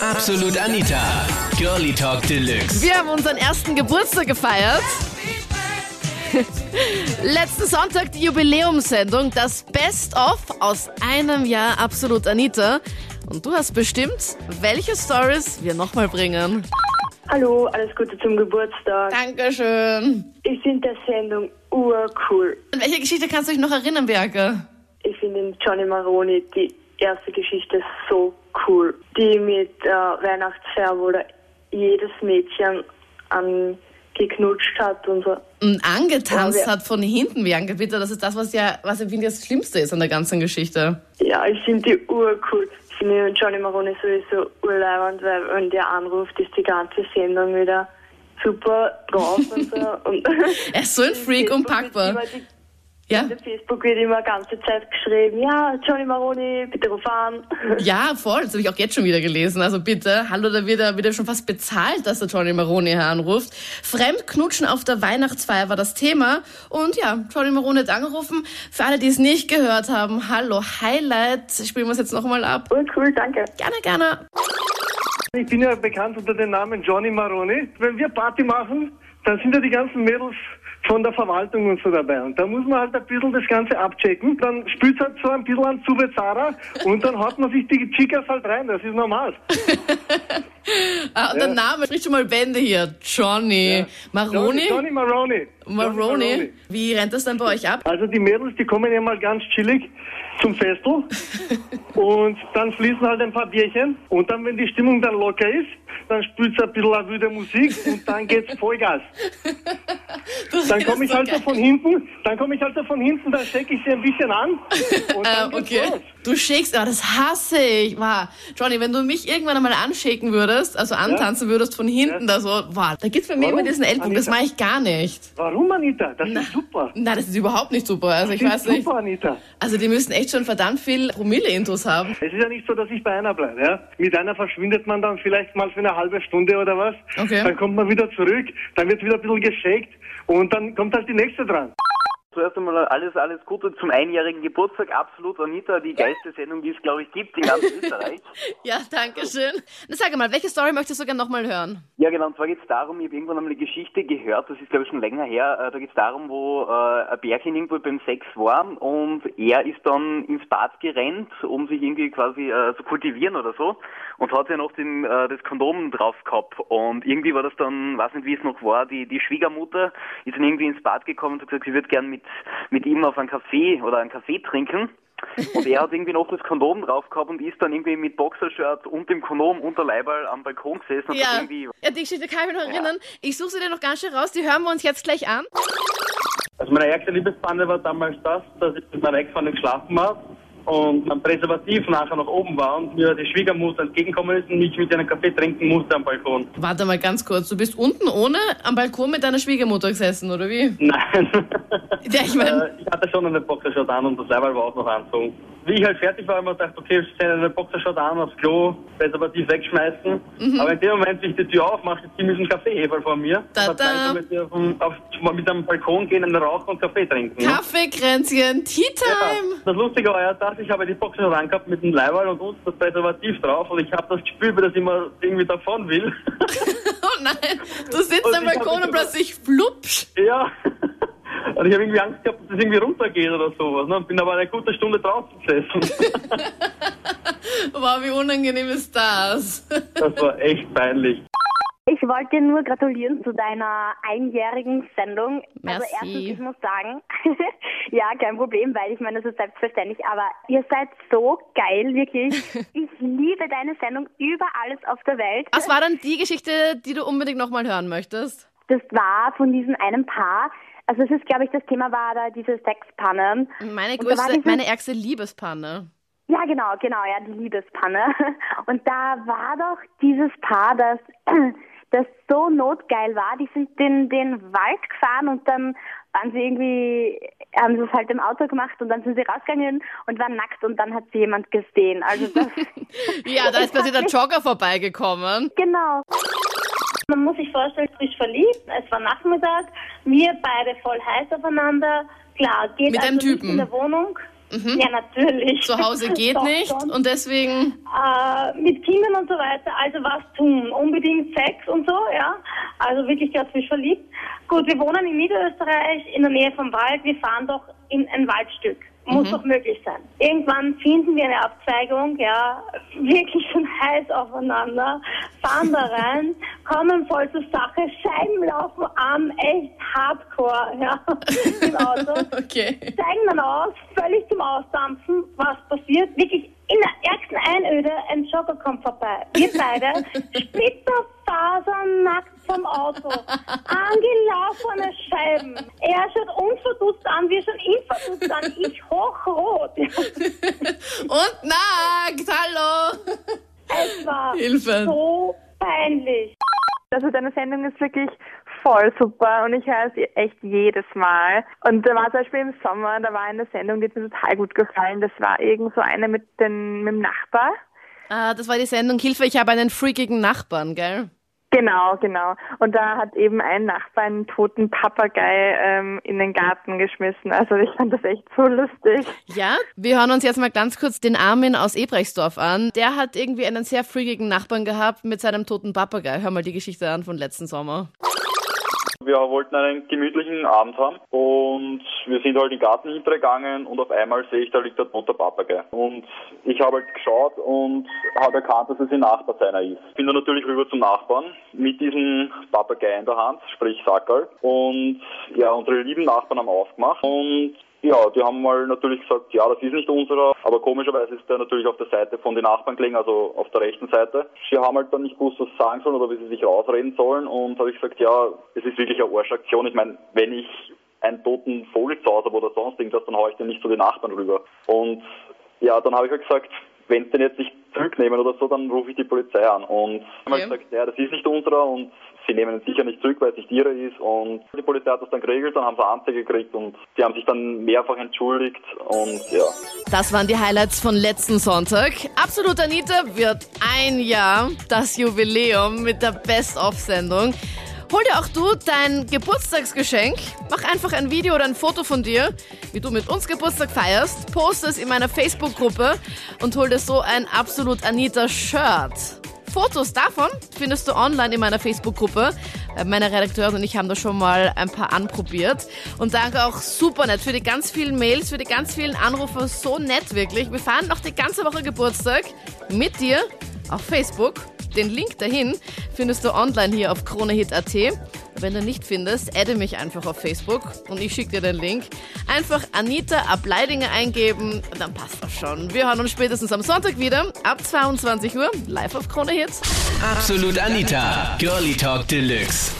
Absolut Anita. Girlie Talk Deluxe. Wir haben unseren ersten Geburtstag gefeiert. Letzten Sonntag die Jubiläumssendung, das Best-of aus einem Jahr Absolut Anita. Und du hast bestimmt, welche Stories wir nochmal bringen. Hallo, alles Gute zum Geburtstag. Dankeschön. Ich finde der Sendung urcool. An welche Geschichte kannst du dich noch erinnern, Berge? Ich finde Johnny Maroni die erste Geschichte so cool. Die mit äh, Weihnachtsfeier, wo da jedes Mädchen angeknutscht hat und so. Und angetanzt wir- hat von hinten, Bianca, bitte. Das ist das, was ja, was ich finde, das Schlimmste ist an der ganzen Geschichte. Ja, ich finde die urcool. Ich finde Johnny Maroni sowieso urleibend, weil wenn der anruft, ist die ganze Sendung wieder super drauf und so. Und Er ist so ein Freak, Facebook unpackbar. Wird immer die- Ja? Auf Facebook wird immer ganze Zeit geschrieben, ja, Johnny Maroni, bitte ruf an. Ja, voll. Das habe ich auch jetzt schon wieder gelesen. Also bitte, hallo, da wird er wieder schon fast bezahlt, dass der Johnny Maroni hier anruft. Fremdknutschen auf der Weihnachtsfeier war das Thema. Und ja, Johnny Maroni hat angerufen. Für alle, die es nicht gehört haben, hallo, Highlight. Spielen wir es jetzt nochmal ab. Urcool, danke. Gerne, gerne. Ich bin ja bekannt unter dem Namen Johnny Maroni. Wenn wir Party machen, dann sind ja die ganzen Mädels von der Verwaltung und so dabei. Und da muss man halt ein bisschen das Ganze abchecken. Dann spült halt so ein bisschen an Zubezara und dann haut man sich die Chicas halt rein. Das ist normal. Ah, und der Name spricht schon mal Bände hier. Johnny. Maroni? Johnny, Johnny Maroni. Maroni. Wie rennt das dann bei euch ab? Also die Mädels, die kommen ja mal ganz chillig zum Festel und dann fließen halt ein paar Bierchen und dann, wenn die Stimmung dann locker ist, dann spielt ein bisschen wüde Musik und dann geht's Vollgas. Dann komme ich so halt so geil. von hinten, dann komme ich halt so von hinten, dann stecke ich sie ein bisschen an geht's okay. los. Du shakest, ah, das hasse ich. Wow. Johnny, wenn du mich irgendwann einmal anschaken würdest, also antanzen würdest von hinten, da so, wow, da gibt's bei mir Warum, immer diesen Ellbogen, das mache ich gar nicht. Warum, Anita? Das ist super. Na, das ist überhaupt nicht super. Also ich Das weiß ist nicht. super, Anita. Also die müssen echt schon verdammt viel Promille-Intos haben. Es ist ja nicht so, dass ich bei einer bleibe. Ja? Mit einer verschwindet man dann vielleicht mal für eine halbe Stunde oder was. Okay. Dann kommt man wieder zurück, dann wird wieder ein bisschen geschakt und dann kommt halt die nächste dran. Zuerst einmal alles, alles Gute zum einjährigen Geburtstag. Absolut, Anita, die geilste Sendung, die es, glaube ich, gibt in ganz Österreich. Ja, danke schön. Na, sag mal, welche Story möchtest du gerne nochmal hören? Ja, genau, und zwar geht es darum, ich habe irgendwann einmal eine Geschichte gehört, das ist, glaube ich, schon länger her. Äh, Da geht es darum, wo äh, ein Bärchen irgendwo beim Sex war und er ist dann ins Bad gerannt, um sich irgendwie quasi äh, zu kultivieren oder so und hat ja noch den, äh, das Kondom drauf gehabt. Und irgendwie war das dann, weiß nicht, wie es noch war, die, die Schwiegermutter ist dann irgendwie ins Bad gekommen und hat gesagt, sie würde gern mit, mit ihm auf einen Kaffee oder einen Kaffee trinken. Und er hat irgendwie noch das Kondom drauf gehabt und ist dann irgendwie mit Boxershirt und dem Kondom unter Leiberl am Balkon gesessen Ja, irgendwie ja, die Geschichte kann ich mich noch erinnern. Ich suche sie dir noch ganz schnell raus, die hören wir uns jetzt gleich an. Also meine ärgste Liebespanne war damals das, dass ich mit meiner Ex-Freundin geschlafen habe und mein Präservativ nachher noch oben war und mir die Schwiegermutter entgegengekommen ist und mich mit einem Kaffee trinken musste am Balkon. Warte mal ganz kurz, du bist unten ohne am Balkon mit deiner Schwiegermutter gesessen, oder wie? Nein. Ja, ich mein- Äh, ich hatte schon eine Boxershot an und das Leiberl war auch noch anzogen. Wie ich halt fertig war, habe ich mir gedacht, okay, ich ziehe eine Boxershot an, aufs Klo, Präservativ wegschmeißen. Mhm. Aber in dem Moment, wie ich die Tür aufmache, ist ziemlich ein Kaffeeheferl vor mir. Da, da. mit, auf, dem- auf, mit am Balkon gehen, einen Rauch und Kaffee trinken. ne? Kaffeekränzchen, Tea Time. Ja, das Lustige war ja, dass ich habe die Boxer angehabt mit dem Leiberl und unten das Präservativ drauf und ich habe das Gefühl, dass ich immer irgendwie davon will. Oh nein, du sitzt Und am Balkon und plötzlich flupsch. ja. Und ich habe irgendwie Angst gehabt, dass das irgendwie runtergeht oder sowas. Ne? Und bin aber eine gute Stunde draußen gesessen. Wow, wie unangenehm ist das? Das war echt peinlich. Ich wollte dir nur gratulieren zu deiner einjährigen Sendung. Also Merci. erstens, ich muss sagen, ja, kein Problem, weil ich meine, das ist selbstverständlich, aber ihr seid so geil, wirklich. Ich liebe deine Sendung über alles auf der Welt. Was war dann die Geschichte, die du unbedingt nochmal hören möchtest? Das war von diesem einen Paar, also es ist, glaube ich, das Thema war da diese Sexpannen. Meine größte, dieses- meine ärgste Liebespanne. Ja, genau, genau, ja, die Liebespanne. Und da war doch dieses Paar, das, das so notgeil war, die sind den, den Wald gefahren und dann waren sie irgendwie, haben sie es halt im Auto gemacht und dann sind sie rausgegangen und waren nackt und dann hat sie jemand gesehen. Also das, Ja, da ist plötzlich der Jogger vorbeigekommen. genau. Man muss sich vorstellen, frisch verliebt, es war Nachmittag, wir beide voll heiß aufeinander. Klar, geht Mit also einem nicht Typen. in der Wohnung. Ja, natürlich. Zu Hause geht Doch nicht schon. und deswegen, Äh, mit Kindern und so weiter, also was tun? Unbedingt Sex und so, ja. Also wirklich ganz frisch verliebt. Gut, wir wohnen in Niederösterreich in der Nähe vom Wald. Wir fahren doch in ein Waldstück. Muss doch möglich sein. Irgendwann finden wir eine Abzweigung, ja, wirklich schon heiß aufeinander, fahren da rein, kommen voll zur Sache, Scheiben laufen an, echt hardcore, ja, im Auto okay. zeigen dann aus, völlig zum Ausdampfen, was passiert. Wirklich in der ärgsten Einöde, ein Jogger kommt vorbei. Wir beide, splitterfasernackt vom Auto, angelaufene Scheiben. Er schaut uns verdutzt an, wir schauen ihn verdutzt an, ich hochrot. Und nackt, hallo. Es war Hilfe. so peinlich. Also deine Sendung ist wirklich voll super und ich höre sie echt jedes Mal. Und da war zum Beispiel im Sommer, da war eine Sendung, die hat mir total gut gefallen. Das war irgend so eine mit, den, mit dem Nachbar. Ah, das war die Sendung Hilfe, ich habe einen freakigen Nachbarn, gell? Genau, genau. Und da hat eben ein Nachbar einen toten Papagei ähm, in den Garten geschmissen. Also ich fand das echt so lustig. Ja, wir hören uns jetzt mal ganz kurz den Armin aus Ebrechtsdorf an. Der hat irgendwie einen sehr freakigen Nachbarn gehabt mit seinem toten Papagei. Hör mal die Geschichte an von letzten Sommer. Wir wollten einen gemütlichen Abend haben und wir sind halt in den Garten hintergegangen und auf einmal sehe ich, da liegt der tote Papagei. Und ich habe halt geschaut und habe erkannt, dass es ein Nachbar seiner ist. Bin dann natürlich rüber zum Nachbarn mit diesem Papagei in der Hand, sprich Sackerl. Und ja, unsere lieben Nachbarn haben aufgemacht und ja, die haben mal natürlich gesagt, ja, das ist nicht unserer, aber komischerweise ist der natürlich auf der Seite von den Nachbarn gelegen, also auf der rechten Seite. Sie haben halt dann nicht gewusst, was sie sagen sollen oder wie sie sich rausreden sollen und habe ich gesagt, ja, es ist wirklich eine Arschaktion. Ich meine, wenn ich einen toten Vogel zu Hause habe oder sonst irgendwas, dann haue ich den nicht zu den Nachbarn rüber. Und ja, dann habe ich halt gesagt, wenn sie den jetzt nicht zurücknehmen oder so, dann rufe ich die Polizei an. Und haben halt Okay. gesagt, ja, das ist nicht unserer und sie nehmen ihn sicher nicht zurück, weil es nicht ihre ist. Und die Polizei hat das dann geregelt, dann haben sie Anzeige gekriegt und sie haben sich dann mehrfach entschuldigt und ja. Das waren die Highlights von letzten Sonntag. Absolut Anita wird ein Jahr das Jubiläum mit der Best-of-Sendung. Hol dir auch du dein Geburtstagsgeschenk. Mach einfach ein Video oder ein Foto von dir, wie du mit uns Geburtstag feierst. Post es in meiner Facebook-Gruppe und hol dir so ein Absolut Anita-Shirt. Fotos davon findest du online in meiner Facebook-Gruppe. Äh, Meine Redakteurin und ich haben da schon mal ein paar anprobiert. Und danke auch super nett für die ganz vielen Mails, für die ganz vielen Anrufe. So nett wirklich. Wir feiern noch die ganze Woche Geburtstag mit dir auf Facebook. Den Link dahin findest du online hier auf kronehit.at. Wenn du nicht findest, adde mich einfach auf Facebook und ich schicke dir den Link. Einfach Anita Ableidinger eingeben, dann passt das schon. Wir hören uns spätestens am Sonntag wieder ab 22 Uhr live auf Krone Hit. Absolut Anita, Girlie Talk Deluxe.